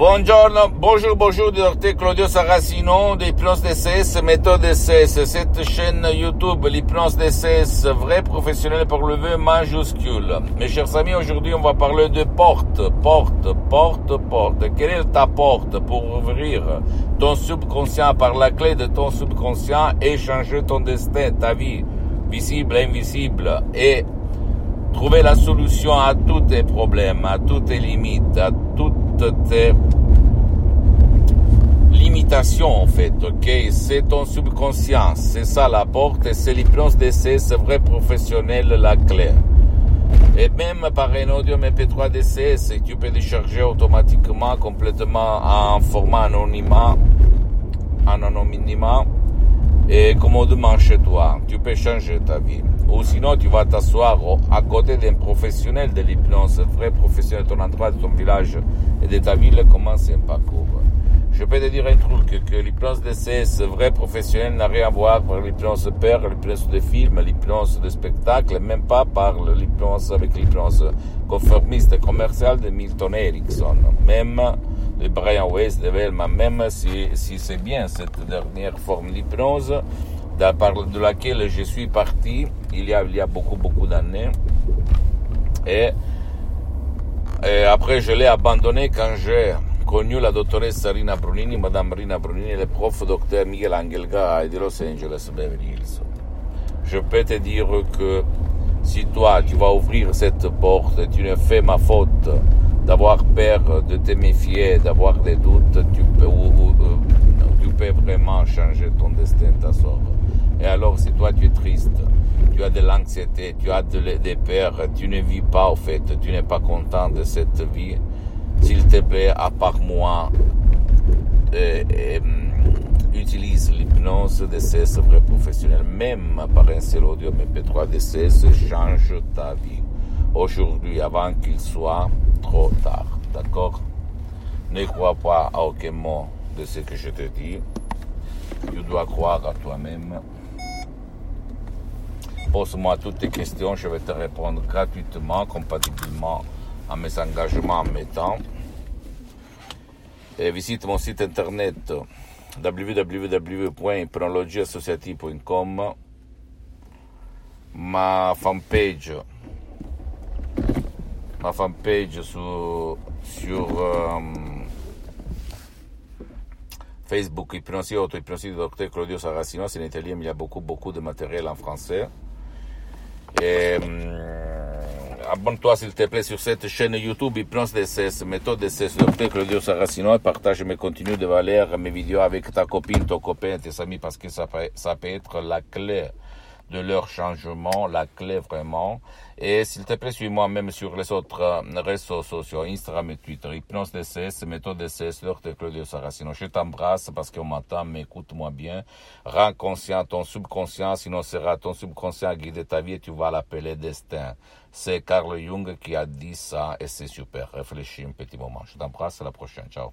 Buongiorno, bonjour, bonjour, docteur Claudio Saracino d'Hypnose DCS, méthode DCS. Cette chaîne YouTube, l'Hypnose DCS, vrai professionnel par le V majuscule. Mes chers amis, aujourd'hui, on va parler de porte, porte, porte, porte. Quelle est ta porte pour ouvrir ton subconscient par la clé de ton subconscient et changer ton destin, ta vie, visible, invisible, et trouver la solution à tous tes problèmes, à toutes tes limites, à toutes tes limitations en fait, ok? C'est ton subconscient, c'est ça la porte et c'est l'hypnose d'essai, c'est vrai professionnel la clé. Et même par un audio MP3 DCS, tu peux décharger automatiquement, complètement en format anonymat, anonymat, et commodement chez toi. Tu peux changer ta vie. Ou sinon, tu vas t'asseoir à côté d'un professionnel de l'hypnose, vrai professionnel de ton endroit, de ton village et de ta ville, commence un parcours? Je peux te dire un truc, que l'hypnose CS vrai professionnel n'a rien à voir avec l'hypnose père, l'hypnose de film, l'hypnose de spectacle, même pas par l'hypnose avec l'hypnose conformiste commerciale de Milton Erickson. Même de Brian Weiss, de Velma, même si, si c'est bien cette dernière forme d'hypnose, de laquelle je suis parti il y a, il y a beaucoup, beaucoup d'années. Et, et après, je l'ai abandonné quand j'ai connu la dottoressa Rina Brunini, Madame Rina Brunini et le prof docteur Miguel Angel Gay de Los Angeles, Beverly Hills. Je peux te dire que si toi, tu vas ouvrir cette porte, tu ne fais ma faute d'avoir peur, de te méfier, d'avoir des doutes, tu peux, ou, tu peux vraiment changer ton destin, ta sort. Et alors, si toi, tu es triste, tu as de l'anxiété, tu as de, des peurs, tu ne vis pas, au fait, tu n'es pas content de cette vie, s'il te plaît, à part moi, euh, euh, utilise l'hypnose DCS vrai professionnel, même par un seul audio MP3 DCS, change ta vie. Aujourd'hui, avant qu'il soit trop tard. D'accord? Ne crois pas à aucun mot de ce que je te dis. Tu dois croire à toi-même. Pose-moi toutes tes questions, je vais te répondre gratuitement, compatiblement à mes engagements en mes temps. Et visite mon site internet www.hypnologieassociative.com ma fanpage ma fanpage sur, sur um, Facebook Hypnosie Auto Hypnosie docteur Claudio Saracino, c'est en italien, mais il y a beaucoup, beaucoup de matériel en français. Et, um, abonne-toi s'il te plaît sur cette chaîne YouTube. Hypnose DCS, méthode DCS, docteur Claudio Saracino, partage mes contenus de valeur, mes vidéos avec ta copine, ton copain, tes amis, parce que ça peut être la clé de leur changement, la clé vraiment. Et s'il te plaît, suis-moi même sur les autres réseaux sociaux, Instagram et Twitter, Hypnose DCS, méthode DCS, Dr Claudio Saracino. Je t'embrasse parce qu'on m'entend, mais écoute-moi bien. Rends conscient ton subconscient, sinon sera ton subconscient à guider ta vie et tu vas l'appeler destin. C'est Carl Jung qui a dit ça et c'est super. Réfléchis un petit moment. Je t'embrasse, à la prochaine. Ciao.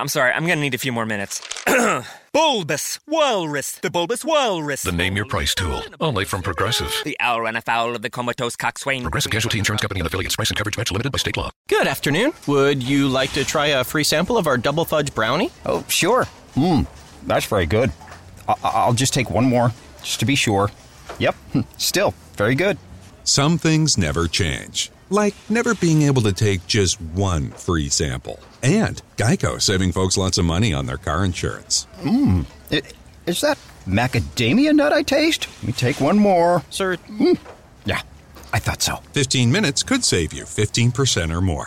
I'm sorry, I'm gonna need a few more minutes. bulbous Walrus, the Bulbous Walrus. The Name Your Price tool, only from Progressive. The owl ran afoul of the comatose coxswain. Progressive Casualty Insurance Company and affiliates. Price and coverage match limited by state law. Good afternoon. Would you like to try a free sample of our double fudge brownie? Oh, sure. Mmm, that's very good. I- I'll just take one more, just to be sure. Yep, still very good. Some things never change, like never being able to take just one free sample. And Geico saving folks lots of money on their car insurance. Mmm, is that macadamia nut I taste? Let me take one more. Sir, hmm. Yeah, I thought so. 15 minutes could save you 15% or more.